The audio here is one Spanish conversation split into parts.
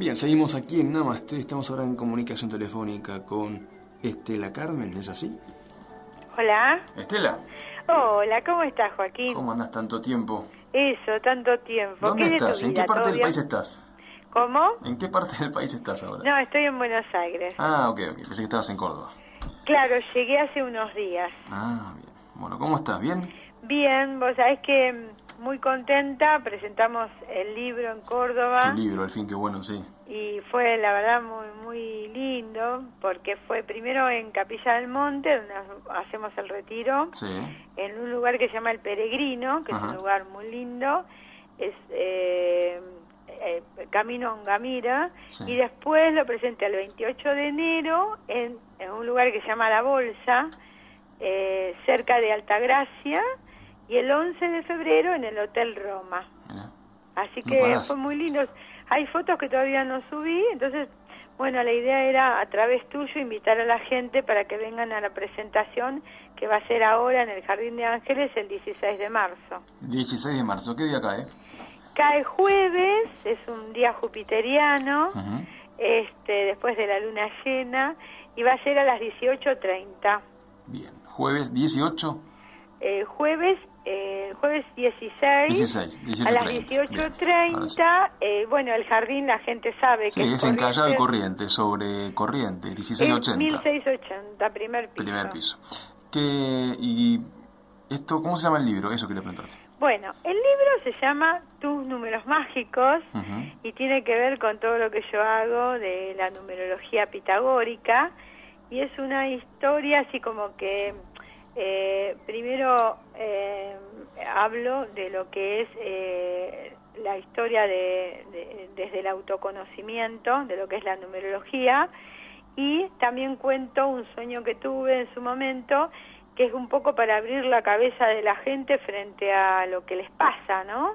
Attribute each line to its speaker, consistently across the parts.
Speaker 1: Bien, seguimos aquí en Namaste. Estamos ahora en comunicación telefónica con Estela Carmen, ¿es así?
Speaker 2: Hola.
Speaker 1: Estela.
Speaker 2: Hola, ¿cómo estás, Joaquín?
Speaker 1: ¿Cómo andas tanto tiempo?
Speaker 2: Eso, tanto tiempo.
Speaker 1: ¿Dónde
Speaker 2: ¿Qué de tu
Speaker 1: estás? ¿En qué parte
Speaker 2: ¿Todo
Speaker 1: del
Speaker 2: bien?
Speaker 1: país estás?
Speaker 2: ¿Cómo?
Speaker 1: ¿En qué parte del país estás ahora?
Speaker 2: No, estoy en Buenos Aires.
Speaker 1: Ah, ok, ok. Pensé que estabas en Córdoba.
Speaker 2: Claro, llegué hace unos días.
Speaker 1: Ah, bien. Bueno, ¿cómo estás? ¿Bien?
Speaker 2: Bien, vos sabés que mm, muy contenta, presentamos el libro en Córdoba
Speaker 1: Tu libro, al fin, qué bueno, sí.
Speaker 2: y fue la verdad muy muy lindo porque fue primero en Capilla del Monte, donde hacemos el retiro,
Speaker 1: Sí.
Speaker 2: en un lugar que se llama El Peregrino, que es un lugar muy lindo, es eh, eh, Camino Ongamira,
Speaker 1: Sí.
Speaker 2: y después lo presenté el 28 de enero en, en un lugar que se llama La Bolsa, eh, cerca de Altagracia, y el 11 de febrero en el Hotel Roma. Así que fue muy lindo. Hay fotos que todavía no subí, entonces, bueno, la idea era a través tuyo invitar a la gente para que vengan a la presentación que va a ser ahora en el Jardín de Ángeles el 16 de marzo.
Speaker 1: 16 de marzo, ¿qué día cae?
Speaker 2: Cae jueves, es un día jupiteriano, este, después de la luna llena, y va a ser a las 18.30.
Speaker 1: Bien. Jueves 18.
Speaker 2: Eh, jueves, eh, jueves 16,
Speaker 1: 16,
Speaker 2: a las
Speaker 1: 18:30.
Speaker 2: 18.30, eh, bueno, el jardín la gente sabe
Speaker 1: Sí,
Speaker 2: que
Speaker 1: es en Callao y. Corriente, sobre Corriente,
Speaker 2: Es
Speaker 1: 1680.
Speaker 2: 1680, primer piso.
Speaker 1: Primer piso. Que, y esto, ¿cómo se llama el libro? Eso quería preguntarte.
Speaker 2: Bueno, el libro se llama Tus números mágicos y tiene que ver con todo lo que yo hago de la numerología pitagórica y es una historia así como que eh, primero eh, hablo de lo que es eh, la historia de, de- desde el autoconocimiento, de lo que es la numerología y también cuento un sueño que tuve en su momento que es un poco para abrir la cabeza de la gente frente a lo que les pasa, ¿no?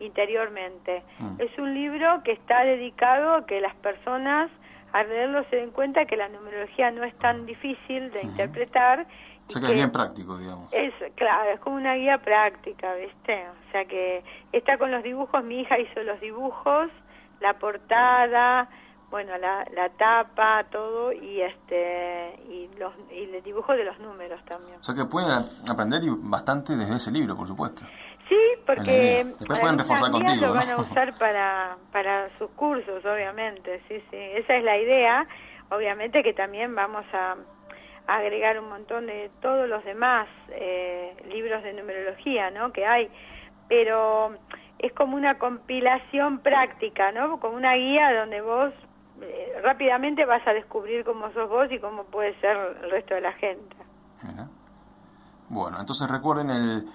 Speaker 2: Interiormente.
Speaker 1: Mm.
Speaker 2: Es un libro que está dedicado a que las personas al leerlo se den cuenta que la numerología no es tan difícil de interpretar.
Speaker 1: O sea
Speaker 2: y
Speaker 1: que es bien práctico, digamos.
Speaker 2: es, claro, es como una guía práctica, ¿viste? O sea que está con los dibujos, mi hija hizo los dibujos, la portada, bueno, la, la tapa, todo, y este y los y el dibujo de los números también.
Speaker 1: O sea que pueden aprender bastante desde ese libro, por supuesto.
Speaker 2: Sí, porque.
Speaker 1: Después pueden reforzar contigo,
Speaker 2: lo van a
Speaker 1: ¿no?
Speaker 2: usar para, para sus cursos, obviamente, sí, sí, esa es la idea. Obviamente que también vamos a agregar un montón de todos los demás eh, libros de numerología, ¿no? Que hay, pero es como una compilación práctica, ¿no? Como una guía donde vos eh, rápidamente vas a descubrir cómo sos vos y cómo puede ser el resto de la gente.
Speaker 1: Mira. Bueno, entonces recuerden el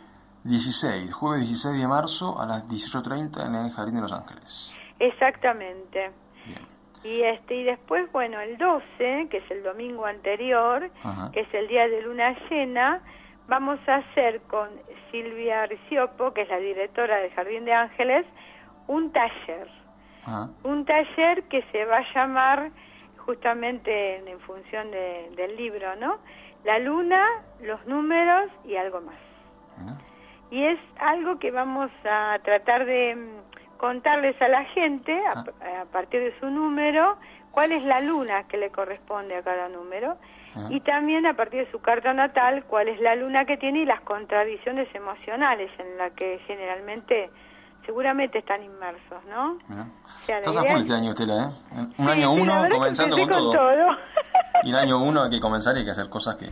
Speaker 1: 16, jueves 16 de marzo a las 18.30 en el Jardín de Los Ángeles.
Speaker 2: Exactamente.
Speaker 1: Bien.
Speaker 2: Y este y después, bueno, el 12, que es el domingo anterior,
Speaker 1: Ajá.
Speaker 2: que es el día de luna llena, vamos a hacer con Silvia Riciopo, que es la directora del Jardín de Ángeles, un taller.
Speaker 1: Ajá.
Speaker 2: Un taller que se va a llamar, justamente en, en función de- del libro, ¿no? La luna, los números y algo más. Y es algo que vamos a tratar de mm, contarles a la gente, a, a partir de su número, cuál es la luna que le corresponde a cada número.
Speaker 1: Ajá.
Speaker 2: Y también a partir de su carta natal, cuál es la luna que tiene y las contradicciones emocionales en las que generalmente, seguramente están inmersos, ¿no?
Speaker 1: Mira.
Speaker 2: O sea, la
Speaker 1: Estás a full
Speaker 2: es-
Speaker 1: este año, Estela, ¿eh? Un
Speaker 2: Sí,
Speaker 1: año
Speaker 2: la
Speaker 1: uno comenzando con
Speaker 2: empecé
Speaker 1: todo.
Speaker 2: todo.
Speaker 1: Y el año uno hay que comenzar y hay que hacer cosas que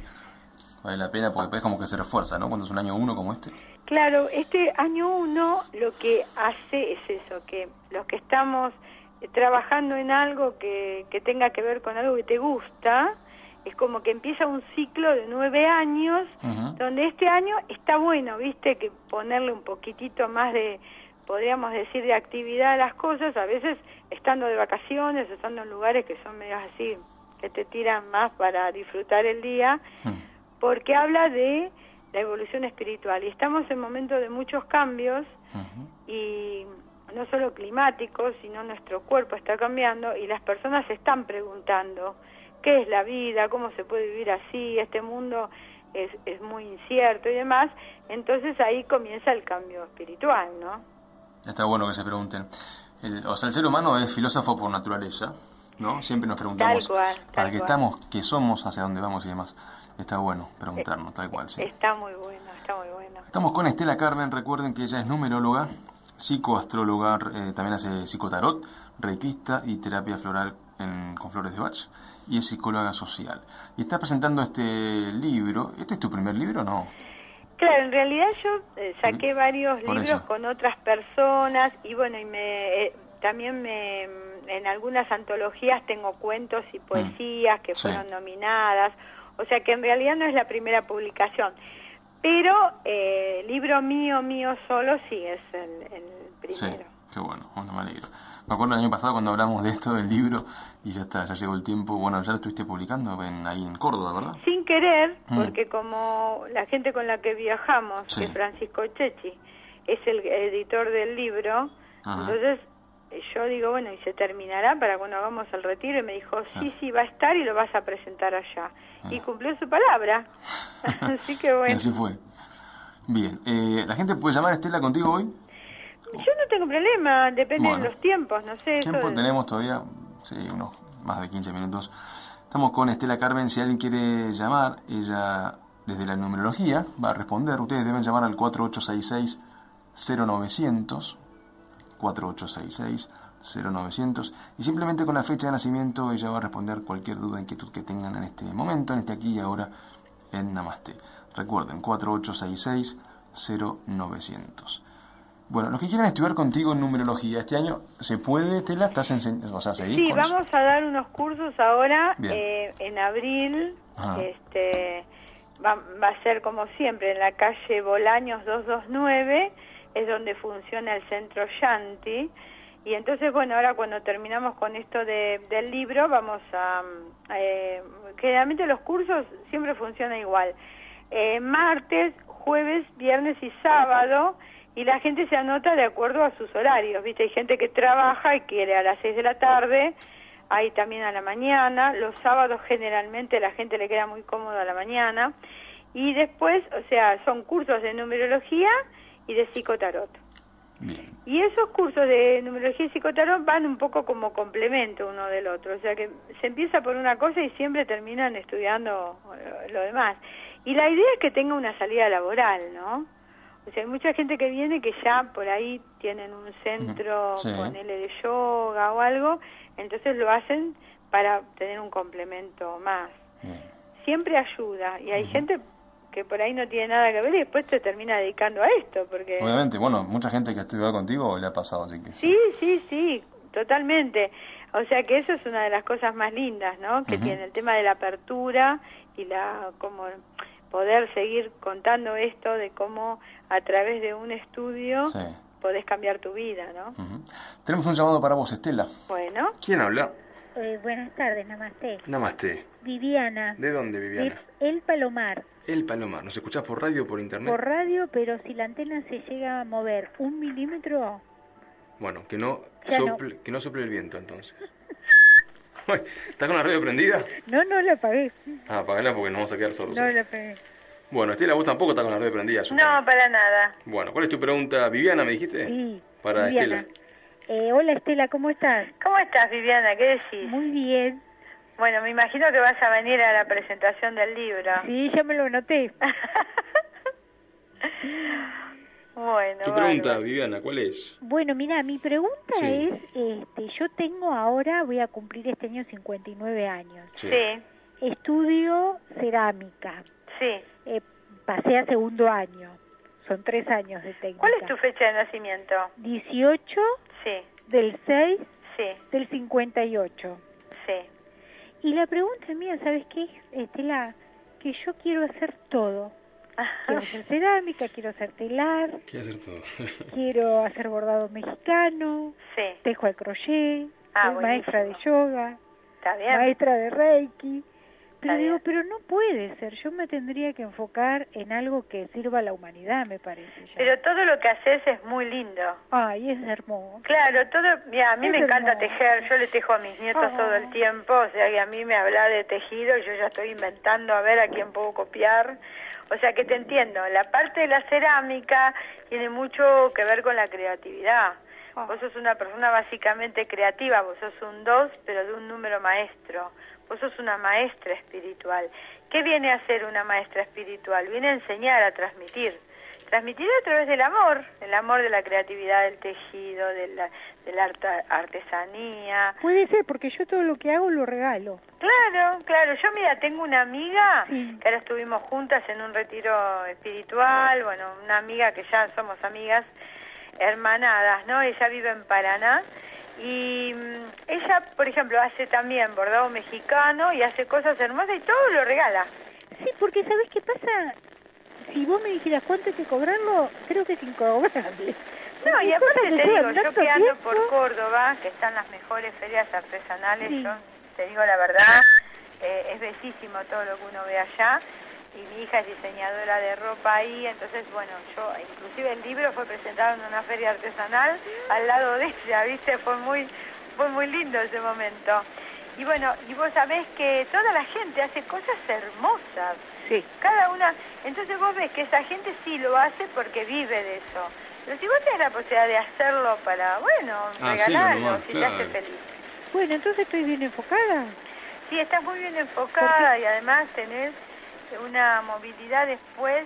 Speaker 1: vale la pena porque después como que se refuerza, ¿no? Cuando es un año uno como este.
Speaker 2: Claro, este año uno lo que hace es eso, que los que estamos eh, trabajando en algo que, que tenga que ver con algo que te gusta, es como que empieza un ciclo de nueve años, donde este año está bueno, viste, que ponerle un poquitito más de, podríamos decir, de actividad a las cosas, a veces estando de vacaciones, estando en lugares que son medios así, que te tiran más para disfrutar el día,
Speaker 1: Mm.
Speaker 2: Porque habla de la evolución espiritual y estamos en momentos de muchos cambios y no solo climáticos, sino nuestro cuerpo está cambiando y las personas se están preguntando qué es la vida, cómo se puede vivir así, este mundo es, es muy incierto y demás, entonces ahí comienza el cambio espiritual, ¿no?
Speaker 1: Está bueno que se pregunten. el, o sea, el ser humano es filósofo por naturaleza, ¿no? Siempre nos preguntamos
Speaker 2: Tal cual, tal
Speaker 1: para qué estamos, qué somos, hacia dónde vamos y demás. Está bueno preguntarnos, tal cual, sí.
Speaker 2: Está muy bueno, está muy bueno.
Speaker 1: Estamos con Estela Carmen, recuerden que ella es numeróloga, psicoastróloga, eh, también hace psicotarot, reikista y terapia floral en- con flores de Bach, y es psicóloga social. Y está presentando este libro, ¿este es tu primer libro o no?
Speaker 2: Claro, en realidad yo eh, saqué varios
Speaker 1: Por
Speaker 2: libros
Speaker 1: eso.
Speaker 2: con otras personas y bueno, y me eh, también me en algunas antologías tengo cuentos y poesías que
Speaker 1: Mm. Sí.
Speaker 2: fueron nominadas, o sea que en realidad no es la primera publicación. Pero eh, libro mío, mío solo, sí es el, el
Speaker 1: Sí,
Speaker 2: primero.
Speaker 1: qué bueno, bueno, me alegro. Me acuerdo el año pasado cuando hablamos de esto del libro y ya está, ya llegó el tiempo. Bueno, ya lo estuviste publicando en, ahí en Córdoba, ¿verdad?
Speaker 2: Sin querer,
Speaker 1: Mm.
Speaker 2: porque como la gente con la que viajamos,
Speaker 1: Sí.
Speaker 2: que Francisco Chechi, es el editor del libro,
Speaker 1: Ajá.
Speaker 2: entonces yo digo, bueno, ¿y se terminará para cuando hagamos el retiro? Y me dijo, sí,
Speaker 1: Ah.
Speaker 2: sí, va a estar y lo vas a presentar allá. Y
Speaker 1: Ah.
Speaker 2: cumplió su palabra. Así que
Speaker 1: Y
Speaker 2: bueno,
Speaker 1: así fue. Bien, eh, ¿la gente puede llamar a Estela contigo hoy?
Speaker 2: yo no tengo problema, depende
Speaker 1: Bueno.
Speaker 2: de los tiempos, no sé.
Speaker 1: Tiempo tenemos todavía, sí, unos más de 15 minutos. Estamos con Estela Carmen, si alguien quiere llamar, ella desde la numerología va a responder. Ustedes deben llamar al 4866-0900, 4866-0900, y simplemente con la fecha de nacimiento ella va a responder cualquier duda, inquietud que tengan en este momento, en este aquí y ahora, en Namaste. Recuerden, 4866-0900. Bueno, los que quieran estudiar contigo en numerología este año, ¿se puede, Estela? ¿Estás enseñando? O sea, ¿seguís
Speaker 2: Sí,
Speaker 1: con eso?
Speaker 2: vamos a dar unos cursos ahora eh, en abril.
Speaker 1: Ajá.
Speaker 2: Este va, va a ser como siempre en la calle Bolaños 229, es donde funciona el centro Shanti. Y entonces, bueno, ahora cuando terminamos con esto de, del libro, vamos a... mm, eh, generalmente los cursos siempre funcionan igual. Eh, martes, jueves, viernes y sábado y la gente se anota de acuerdo a sus horarios, ¿viste? Hay gente que trabaja y quiere a las 6 de la tarde, hay también a la mañana, los sábados generalmente la gente le queda muy cómodo a la mañana y después, o sea, son cursos de numerología y de psicotarot.
Speaker 1: Bien.
Speaker 2: Y esos cursos de numerología y psicotarot van un poco como complemento uno del otro, o sea que se empieza por una cosa y siempre terminan estudiando eh, lo demás. Y la idea es que tenga una salida laboral, ¿no? O sea, hay mucha gente que viene que ya por ahí tienen un centro,
Speaker 1: Sí.
Speaker 2: ponele de yoga o algo, entonces lo hacen para tener un complemento más.
Speaker 1: Bien.
Speaker 2: Siempre ayuda y hay gente que por ahí no tiene nada que ver y después te termina dedicando a esto, porque...
Speaker 1: Obviamente, bueno, mucha gente que ha estudiado contigo le ha pasado, así que...
Speaker 2: Sí, sí, sí, totalmente. O sea que eso es una de las cosas más lindas, ¿no? Que tiene el tema de la apertura y la como poder seguir contando esto de cómo a través de un estudio
Speaker 1: Sí.
Speaker 2: podés cambiar tu vida, ¿no?
Speaker 1: Tenemos un llamado para vos, Estela.
Speaker 2: Bueno,
Speaker 1: ¿Quién habla?
Speaker 3: Eh, buenas tardes, namaste.
Speaker 1: Namaste.
Speaker 3: Viviana,
Speaker 1: ¿De dónde,
Speaker 3: de El Palomar,
Speaker 1: El Palomar. ¿Nos escuchás por radio o por internet?
Speaker 3: por radio, pero si la antena se llega a mover un milímetro,
Speaker 1: Bueno, que no, sople, que no sople el viento, entonces. ¿Estás con la radio prendida?
Speaker 3: no, no la apagué,
Speaker 1: Ah, apagala porque nos vamos a quedar solos.
Speaker 3: no la apagué.
Speaker 1: Bueno, Estela, vos tampoco estás con la radio prendida, supongo.
Speaker 2: no, para nada.
Speaker 1: Bueno, ¿cuál es tu pregunta? Viviana, ¿me dijiste?
Speaker 3: Sí,
Speaker 1: Para
Speaker 3: Viviana.
Speaker 1: Estela.
Speaker 3: Eh, hola Estela, ¿cómo estás?
Speaker 2: ¿Cómo estás, Viviana? ¿Qué decís?
Speaker 3: Muy bien.
Speaker 2: Bueno, me imagino que vas a venir a la presentación del libro.
Speaker 3: Sí, ya me lo noté.
Speaker 2: bueno,
Speaker 1: Tu pregunta,
Speaker 2: bárbaro.
Speaker 1: Viviana, ¿cuál es?
Speaker 3: Bueno, mira, mi pregunta
Speaker 1: Sí.
Speaker 3: es, este, yo tengo ahora, voy a cumplir este año 59 años.
Speaker 2: Sí,
Speaker 3: Estudio cerámica.
Speaker 2: sí.
Speaker 3: Eh, pasé a segundo año. Son tres años de técnica.
Speaker 2: ¿Cuál es tu fecha de nacimiento?
Speaker 3: 18
Speaker 2: Sí,
Speaker 3: del 6
Speaker 2: sí,
Speaker 3: del 58.
Speaker 2: sí.
Speaker 3: Y la pregunta mía, ¿sabes qué es, Estela? Que yo quiero hacer todo. Quiero hacer cerámica, quiero hacer telar,
Speaker 1: Quiero hacer todo.
Speaker 3: quiero hacer bordado mexicano,
Speaker 2: Sí,
Speaker 3: tejo al crochet,
Speaker 2: Ah,
Speaker 3: soy maestra de yoga,
Speaker 2: está bien.
Speaker 3: maestra de reiki. Pero digo, pero no puede ser, yo me tendría que enfocar en algo que sirva a la humanidad, me parece. ya.
Speaker 2: Pero todo lo que haces es muy lindo.
Speaker 3: Ay, es hermoso.
Speaker 2: Claro, todo, mira, a mí
Speaker 3: Es
Speaker 2: me encanta
Speaker 3: hermoso.
Speaker 2: tejer, yo le tejo a mis nietos todo el tiempo, o sea que a mí me habla de tejido y yo ya estoy inventando a ver a quién puedo copiar. O sea que te entiendo, la parte de la cerámica tiene mucho que ver con la creatividad. Oh. Vos sos una persona básicamente creativa, vos sos un dos, pero de un número maestro. Vos sos una maestra espiritual. ¿Qué viene a hacer una maestra espiritual? Viene a enseñar, a transmitir. Transmitir a través del amor, el amor de la creatividad, del tejido, de la, de la artesanía.
Speaker 3: Puede ser, porque yo todo lo que hago lo regalo.
Speaker 2: Claro, claro. Yo, mira, tengo una amiga que ahora estuvimos juntas en un retiro espiritual, bueno, una amiga que ya somos amigas hermanadas, ¿no? Ella vive en Paraná y mm, ella, por ejemplo, hace también bordado mexicano y hace cosas hermosas y todo lo regala.
Speaker 3: Sí, porque ¿sabes qué pasa? Si vos me dijeras cuánto hay que cobrarlo, creo que es incobrable.
Speaker 2: No, y aparte te digo, yo que ando por Córdoba, que están las mejores ferias artesanales, yo te digo la verdad, eh, es bellísimo todo lo que uno ve allá y mi hija es diseñadora de ropa ahí, entonces bueno, yo inclusive el libro fue presentado en una feria artesanal al lado de ella, ¿viste? Fue muy fue muy lindo ese momento. Y bueno, y vos sabés que toda la gente hace cosas hermosas.
Speaker 3: Sí.
Speaker 2: Cada una, entonces vos ves que esa gente sí lo hace porque vive de eso. Pero si vos tenés la posibilidad de hacerlo para, bueno, ah, regalarlo, si te hace feliz.
Speaker 3: Bueno, entonces estoy bien enfocada.
Speaker 2: Sí, estás muy bien enfocada y además tenés una movilidad después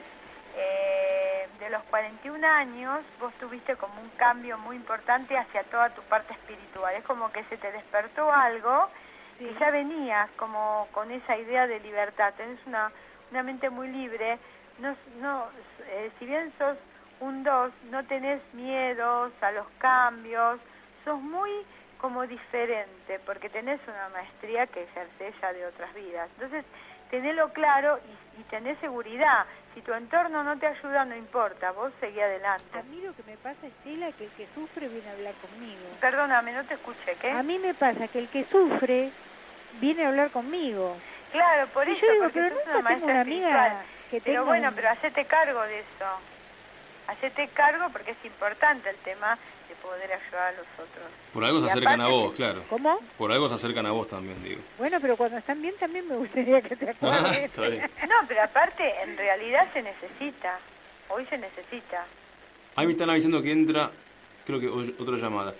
Speaker 2: eh, de los 41 años, vos tuviste como un cambio muy importante hacia toda tu parte espiritual. Es como que se te despertó algo y ya venías como con esa idea de libertad. Tenés una, una mente muy libre. No, no, eh, si bien sos un dos, no tenés miedos a los cambios, sos muy como diferente, porque tenés una maestría que ejerce ya de otras vidas. Entonces, tenelo claro y, y tenés seguridad. Si tu entorno no te ayuda, no importa, vos seguí adelante.
Speaker 3: A mí lo que me pasa, Estela, que el que sufre viene a hablar conmigo.
Speaker 2: Perdóname, no te escuché, ¿qué?
Speaker 3: A mí me pasa que el que sufre viene a hablar conmigo.
Speaker 2: Claro, por eso, yo
Speaker 3: digo,
Speaker 2: porque
Speaker 3: pero una tengo una amiga que
Speaker 2: Pero bueno, pero hacete cargo de eso. Hacete cargo porque es importante el tema de poder ayudar a los otros.
Speaker 1: Por algo se acercan a vos, claro.
Speaker 3: ¿Cómo?
Speaker 1: Por algo se acercan a vos también, digo.
Speaker 3: Bueno, pero cuando están bien también me gustaría que te acuerdes.
Speaker 2: no, pero aparte, en realidad se necesita. Hoy se necesita.
Speaker 1: Ahí me están avisando que entra, creo que otra llamada.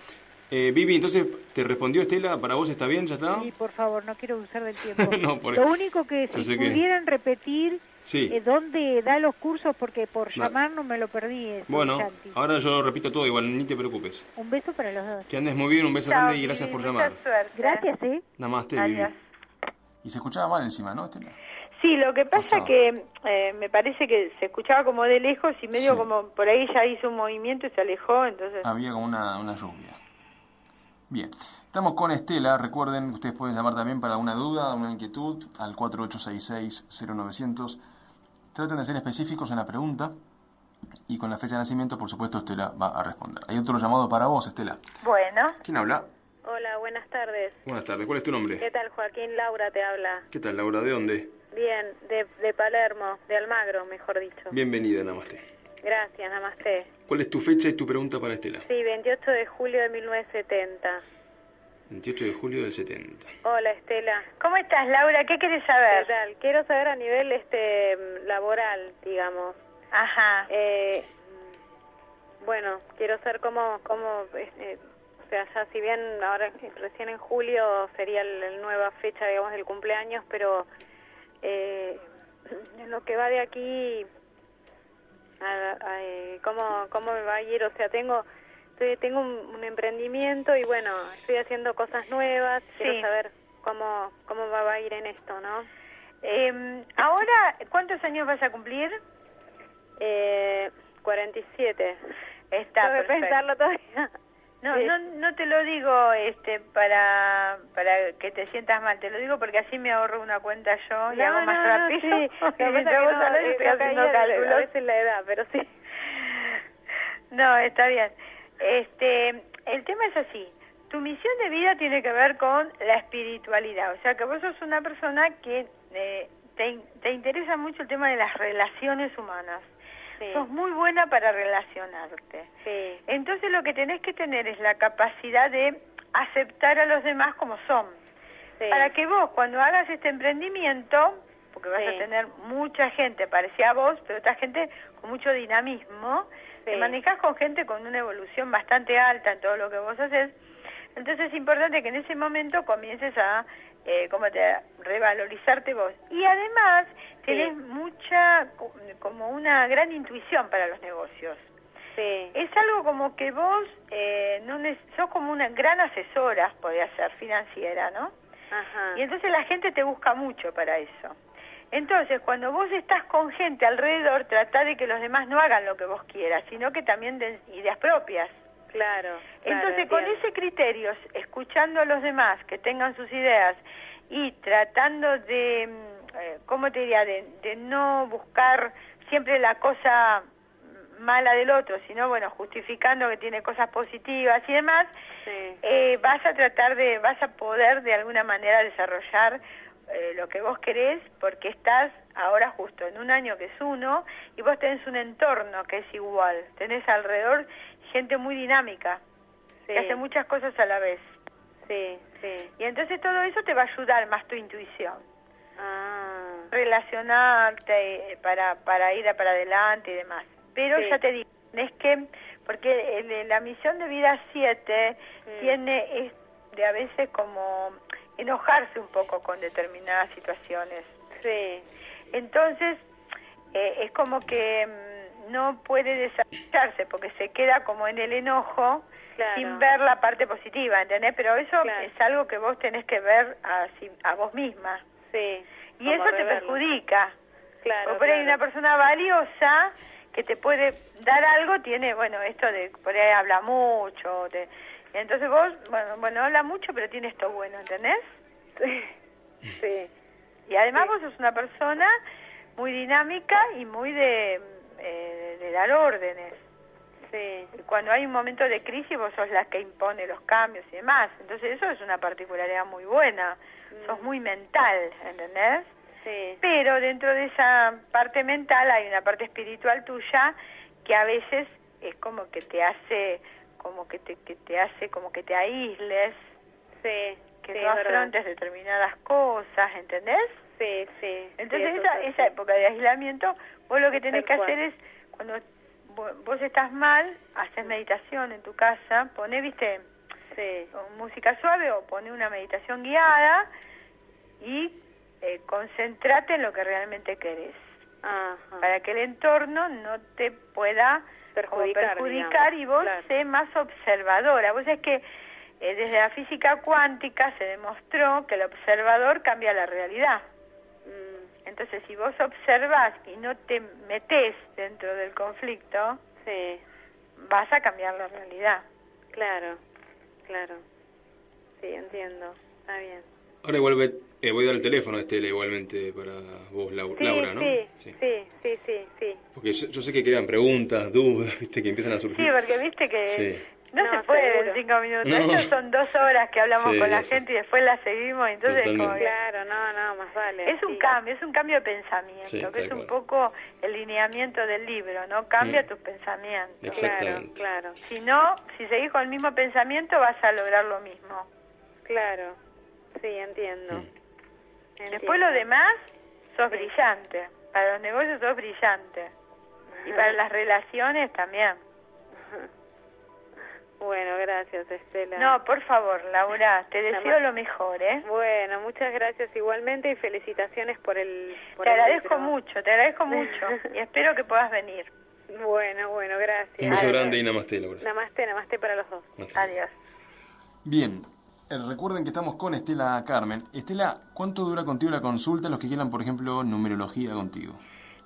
Speaker 1: Eh, Vivi, entonces, ¿te respondió Estela? ¿Para vos está bien? ¿Ya está?
Speaker 3: Sí, por favor, no quiero usar del tiempo. no, por Lo único que si pudieran repetir Sí. Eh, ¿Dónde da los cursos? Porque por llamar no me lo perdí.
Speaker 1: bueno, ahora yo lo repito todo igual, ni te preocupes.
Speaker 3: Un beso para los dos.
Speaker 1: Que andes muy bien, un beso grande y gracias por llamar.
Speaker 3: Gracias, ¿eh?
Speaker 1: Namaste, Vivi. Y se escuchaba mal encima, ¿no, Estela?
Speaker 2: Sí, lo que pasa que eh, me parece que se escuchaba como de lejos y medio como por ahí ya hizo un movimiento y se alejó, entonces...
Speaker 1: Había como una, una lluvia. Bien, estamos con Estela. Recuerden ustedes pueden llamar también para una duda, una inquietud al 4866-0900. Traten de ser específicos en la pregunta y con la fecha de nacimiento, por supuesto, Estela va a responder. Hay otro llamado para vos, Estela.
Speaker 2: Bueno.
Speaker 1: ¿Quién habla?
Speaker 4: Hola, buenas tardes.
Speaker 1: Buenas tardes. ¿Cuál es tu nombre?
Speaker 4: ¿Qué tal, Joaquín? Laura te habla.
Speaker 1: ¿Qué tal, Laura? ¿De dónde?
Speaker 4: Bien, de, de Palermo, de Almagro, mejor dicho.
Speaker 1: Bienvenida, Namaste.
Speaker 4: Gracias, Namaste.
Speaker 1: ¿Cuál es tu fecha y tu pregunta para Estela?
Speaker 4: Sí, 28 de julio de 1970.
Speaker 1: 28 de julio del 70.
Speaker 4: Hola Estela.
Speaker 2: ¿Cómo estás Laura? ¿Qué quieres saber?
Speaker 4: Quiero saber a nivel este laboral, digamos.
Speaker 2: Ajá.
Speaker 4: Eh, bueno, quiero saber cómo, cómo este, o sea, ya si bien ahora recién en julio sería la nueva fecha, digamos, del cumpleaños, pero eh, en lo que va de aquí, eh, ¿cómo, ¿cómo me va a ir? O sea, tengo tengo un, emprendimiento y bueno, estoy haciendo cosas nuevas, quiero saber cómo, cómo va a ir en esto, ¿no?
Speaker 2: Eh, ahora, ¿cuántos años vas a cumplir?
Speaker 4: Eh, 47.
Speaker 2: Está
Speaker 4: Tengo que pensarlo todavía.
Speaker 2: No, no, no te lo digo este para para que te sientas mal, te lo digo porque así me ahorro una cuenta yo y hago más rápido. Sí.
Speaker 4: Lo que pasa es que no, a veces la edad, pero sí.
Speaker 2: No, está bien. Este, el tema es así. Tu misión de vida tiene que ver con la espiritualidad. O sea, que vos sos una persona que eh, te, te, interesa mucho el tema de las relaciones humanas. Sos muy buena para relacionarte. Entonces lo que tenés que tener es la capacidad de aceptar a los demás como son. Para que vos cuando hagas este emprendimiento, porque vas a tener mucha gente parecida a vos, pero otra gente con mucho dinamismo, te manejás con gente con una evolución bastante alta en todo lo que vos haces, entonces es importante que en ese momento comiences a eh, como te revalorizarte vos. Y además tenés mucha, como una gran intuición para los negocios.
Speaker 4: Sí.
Speaker 2: Es algo como que vos eh, no sos como una gran asesora, podría ser, financiera, ¿no?
Speaker 4: Ajá.
Speaker 2: Y entonces la gente te busca mucho para eso. Entonces, cuando vos estás con gente alrededor, trata de que los demás no hagan lo que vos quieras, sino que también den ideas propias.
Speaker 4: Claro.
Speaker 2: Entonces, con ese criterio, escuchando a los demás que tengan sus ideas y tratando de, mm, eh, ¿cómo te diría?, de, de no buscar siempre la cosa mala del otro, sino, bueno, justificando que tiene cosas positivas y demás, eh, vas a tratar de, vas a poder de alguna manera desarrollar eh, lo que vos querés porque estás ahora justo en un año que es uno y vos tenés un entorno que es igual, tenés alrededor gente muy dinámica, que hace muchas cosas a la vez.
Speaker 4: Sí, sí.
Speaker 2: Y entonces todo eso te va a ayudar más tu intuición.
Speaker 4: Ah.
Speaker 2: Relacionarte eh, para, para ir para adelante y demás. Pero ya te digo, es que, porque la misión de vida 7 mm. tiene es de a veces como enojarse un poco con determinadas situaciones.
Speaker 4: Sí.
Speaker 2: Entonces, eh, es como que mm, no puede desarrollarse porque se queda como en el enojo sin ver la parte positiva, ¿entendés? Pero eso es algo que vos tenés que ver a, a vos misma.
Speaker 4: Sí.
Speaker 2: Y eso te perjudica.
Speaker 4: Claro.
Speaker 2: Porque por ahí una persona valiosa que te puede dar algo tiene, bueno, esto de por ahí habla mucho, te, y entonces vos, bueno, bueno, habla mucho, pero tiene esto bueno, ¿entendés?
Speaker 4: Sí.
Speaker 2: Y además vos sos una persona muy dinámica y muy de, eh, de dar órdenes.
Speaker 4: Sí.
Speaker 2: Y cuando hay un momento de crisis vos sos la que impone los cambios y demás. Entonces eso es una particularidad muy buena. Sos muy mental, ¿entendés?
Speaker 4: Sí.
Speaker 2: Pero dentro de esa parte mental hay una parte espiritual tuya que a veces es como que te hace como que te, que te hace como que te aísles,
Speaker 4: sí,
Speaker 2: que no afrontes determinadas cosas, ¿entendés?
Speaker 4: Sí, sí.
Speaker 2: Entonces esa, esa época de aislamiento, vos lo que tenés que hacer es, cuando vos estás mal, haces meditación en tu casa, poné, viste,
Speaker 4: sí.
Speaker 2: música suave o poné una meditación guiada y eh, concentrate en lo que realmente querés. Para que el entorno no te pueda
Speaker 4: perjudicar,
Speaker 2: perjudicar y vos sé más observadora. Vos es que eh, desde la física cuántica se demostró que el observador cambia la realidad. Mm. Entonces, si vos observas y no te metes dentro del conflicto,
Speaker 4: sí.
Speaker 2: vas a cambiar la realidad.
Speaker 4: Claro, claro. Sí, entiendo. Está bien.
Speaker 1: Ahora igual eh, voy a dar el teléfono a Estela igualmente para vos, Laura, ¿no?
Speaker 4: Sí, sí, sí, sí, sí.
Speaker 1: Porque yo, sé que quedan preguntas, dudas, viste, que empiezan a surgir.
Speaker 2: Sí, porque viste que no, se puede en cinco minutos. son dos horas que hablamos con la gente y después la seguimos. Entonces, como
Speaker 4: claro, no, no, más vale.
Speaker 2: Es un cambio, es un cambio de pensamiento, que es un poco el lineamiento del libro, ¿no? Cambia mm. tus pensamientos.
Speaker 1: Exactamente.
Speaker 4: Claro, claro.
Speaker 2: Si no, si seguís con el mismo pensamiento, vas a lograr lo mismo.
Speaker 4: Claro. Sí, entiendo.
Speaker 2: Después lo demás, sos brillante. Para los negocios sos brillante. Y para las relaciones también.
Speaker 4: Bueno, gracias Estela.
Speaker 2: No, por favor, Laura, te deseo lo mejor, ¿eh?
Speaker 4: Bueno, muchas gracias igualmente y felicitaciones por el...
Speaker 2: te agradezco mucho, te agradezco mucho y espero que puedas venir.
Speaker 4: Bueno, bueno, gracias.
Speaker 1: Un beso grande y namaste, Laura.
Speaker 4: Namaste, namaste para los dos.
Speaker 2: Adiós.
Speaker 1: Bien, recuerden que estamos con Estela Carmen. Estela, ¿cuánto dura contigo la consulta los que quieran, por ejemplo, numerología contigo?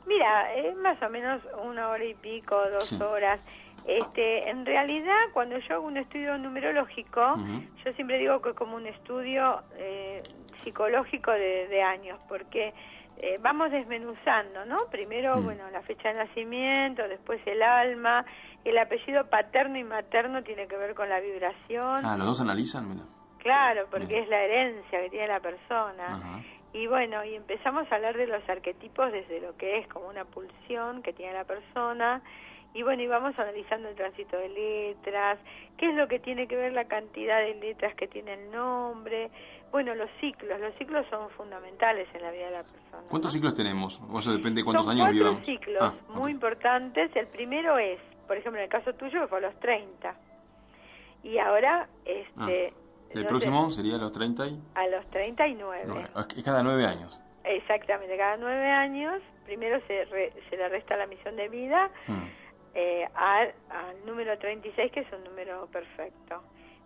Speaker 2: Mira, es más o menos una hora y pico, dos horas. Este, en realidad, cuando yo hago un estudio numerológico, yo siempre digo que es como un estudio eh, psicológico de, años, porque eh, vamos desmenuzando, ¿no? Primero, mm. bueno, la fecha de nacimiento, después el alma, el apellido paterno y materno tiene que ver con la vibración.
Speaker 1: Ah, los dos analizan, mira.
Speaker 2: Claro, porque es la herencia que tiene la persona. Y bueno, y empezamos a hablar de los arquetipos desde lo que es como una pulsión que tiene la persona. Y bueno, y vamos analizando el tránsito de letras, qué es lo que tiene que ver la cantidad de letras que tiene el nombre. Bueno, los ciclos, los ciclos son fundamentales en la vida de la persona.
Speaker 1: ¿Cuántos ciclos tenemos? O sea, depende de cuántos años vivamos.
Speaker 2: ciclos ah, muy importantes. El primero es por ejemplo, en el caso tuyo fue a los 30. Y ahora, este...
Speaker 1: Ah, ¿El próximo sería a los 30 y?
Speaker 2: A los 39.
Speaker 1: Es cada nueve años.
Speaker 2: Exactamente, cada nueve años, primero se, se le resta la misión de vida hmm. eh, al, al número 36, que es un número perfecto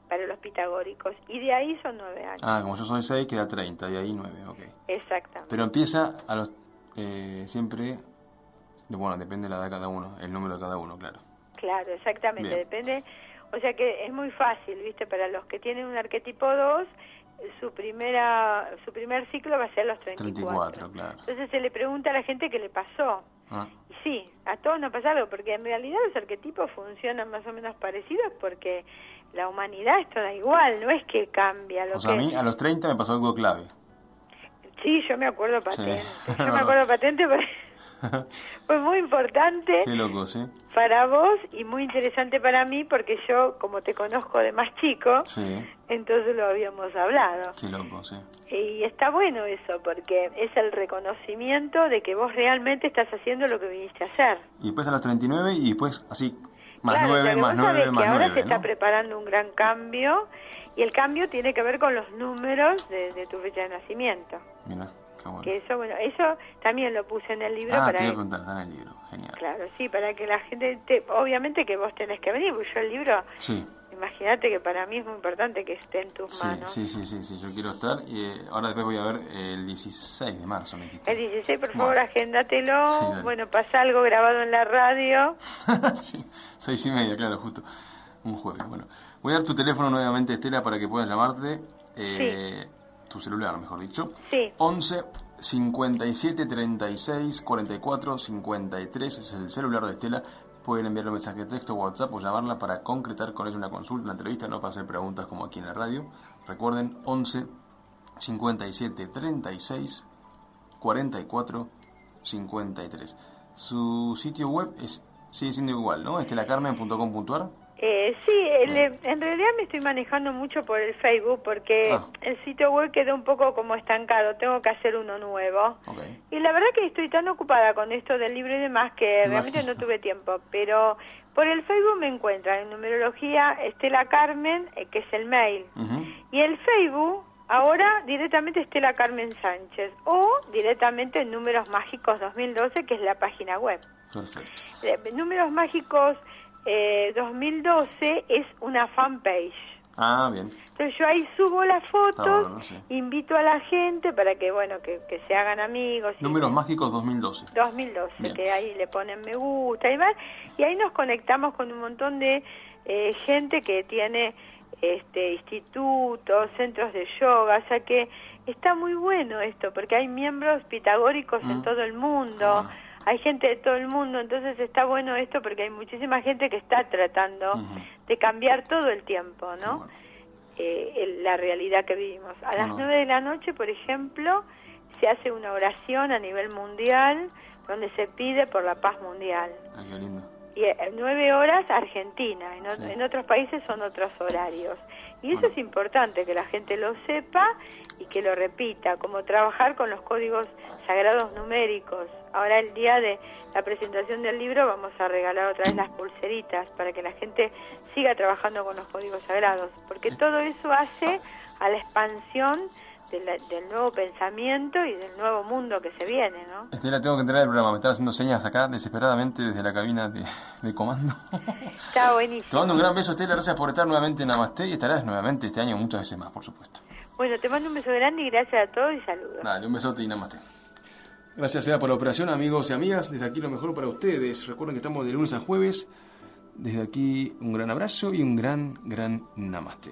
Speaker 2: para los pitagóricos. Y de ahí son nueve años.
Speaker 1: Ah, como yo soy seis, queda 30, y ahí nueve, ok.
Speaker 2: Exactamente.
Speaker 1: Pero empieza a los eh, siempre, bueno, depende de la edad de cada uno, el número de cada uno, claro.
Speaker 2: Claro, exactamente, depende. O sea que es muy fácil, ¿viste? Para los que tienen un arquetipo 2, su primera su primer ciclo va a ser los 34. 34 claro. Entonces se le pregunta a la gente qué le pasó. Ah. Y sí, a todos nos pasa algo, porque en realidad los arquetipos funcionan más o menos parecidos porque la humanidad es toda igual, no es que cambia. Lo
Speaker 1: o sea, a mí a los 30 me pasó algo clave.
Speaker 2: Sí, yo me acuerdo patente. Yo me acuerdo patente porque fue muy importante
Speaker 1: Qué loco, ¿sí?
Speaker 2: para vos y muy interesante para mí porque yo, como te conozco de más chico, entonces lo habíamos hablado.
Speaker 1: Qué loco, sí.
Speaker 2: Y está bueno eso porque es el reconocimiento de que vos realmente estás haciendo lo que viniste a hacer.
Speaker 1: Y después a los 39 y después así más nueve, más nueve, más
Speaker 2: ahora se está preparando un gran cambio y el cambio tiene que ver con los números de, tu fecha de nacimiento.
Speaker 1: Mira, bueno.
Speaker 2: Que eso, bueno, eso también lo puse en el libro.
Speaker 1: Ah,
Speaker 2: para
Speaker 1: te voy a preguntar, está en el libro, genial.
Speaker 2: Claro, sí, para que la gente, te, obviamente que vos tenés que venir, porque yo el libro...
Speaker 1: Sí
Speaker 2: imagínate que para mí es muy importante que esté en tus manos.
Speaker 1: Sí, sí, sí, sí, yo quiero estar. Y eh, ahora después voy a ver el 16 de marzo, me dijiste.
Speaker 2: El 16, por favor, agéndatelo. bueno, pasa algo grabado en la radio.
Speaker 1: sí, seis y media, claro, justo. Un jueves, bueno. Voy a dar tu teléfono nuevamente, Estela, para que puedas llamarte. Eh, tu celular, mejor dicho.
Speaker 2: Sí.
Speaker 1: 11 57 36 44 53 es el celular de Estela pueden enviarle un mensaje de texto, WhatsApp o llamarla para concretar con ella una consulta, una entrevista, no para hacer preguntas como aquí en la radio. Recuerden 11 57 36 44 53. Su sitio web es sigue siendo igual, ¿no? estelacarmen.com.ar.
Speaker 2: Eh, sí, en realidad me estoy manejando mucho por el Facebook porque ah. el sitio web quedó un poco como estancado, tengo que hacer uno nuevo. Y la verdad que estoy tan ocupada con esto del libro y demás que realmente no tuve tiempo, pero por el Facebook me encuentran en numerología Estela Carmen, eh, que es el mail, y el Facebook ahora directamente Estela Carmen Sánchez o directamente en Números Mágicos 2012, que es la página web.
Speaker 1: Perfecto.
Speaker 2: Eh, números Mágicos eh, 2012 es una fanpage.
Speaker 1: Ah, bien.
Speaker 2: Entonces yo ahí subo las fotos, invito a la gente para que, bueno, que, se hagan amigos.
Speaker 1: Números mágicos 2012.
Speaker 2: 2012, que ahí le ponen me gusta y más. Y ahí nos conectamos con un montón de eh, gente que tiene este institutos, centros de yoga, o sea que está muy bueno esto, porque hay miembros pitagóricos en mm. todo el mundo. Ah hay gente de todo el mundo, entonces está bueno esto porque hay muchísima gente que está tratando de cambiar todo el tiempo, ¿no? Eh, la realidad que vivimos. A las nueve de la noche, por ejemplo, se hace una oración a nivel mundial donde se pide por la paz mundial.
Speaker 1: Qué lindo.
Speaker 2: Y eh, nueve horas Argentina, en, en otros países son otros horarios. Y eso es importante, que la gente lo sepa y que lo repita, como trabajar con los códigos sagrados numéricos. Ahora el día de la presentación del libro vamos a regalar otra vez las pulseritas para que la gente siga trabajando con los códigos sagrados, porque todo eso hace a la expansión del, nuevo pensamiento y del nuevo mundo que se viene, ¿no?
Speaker 1: Estela, tengo que entrar el programa, me están haciendo señas acá desesperadamente desde la cabina de, comando.
Speaker 2: Está buenísimo.
Speaker 1: Te mando un gran beso, Estela, gracias por estar nuevamente en Namaste y estarás nuevamente este año muchas veces más, por supuesto.
Speaker 2: Bueno, te mando un beso grande y gracias a todos y saludos.
Speaker 1: Dale, un besote y Namaste. Gracias sea por la operación, amigos y amigas. Desde aquí lo mejor para ustedes. Recuerden que estamos de lunes a jueves. Desde aquí un gran abrazo y un gran, gran namaste.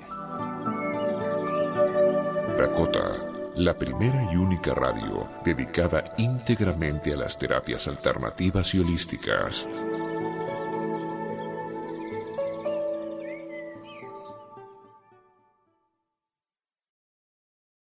Speaker 5: Dakota, la primera y única radio dedicada íntegramente a las terapias alternativas y holísticas.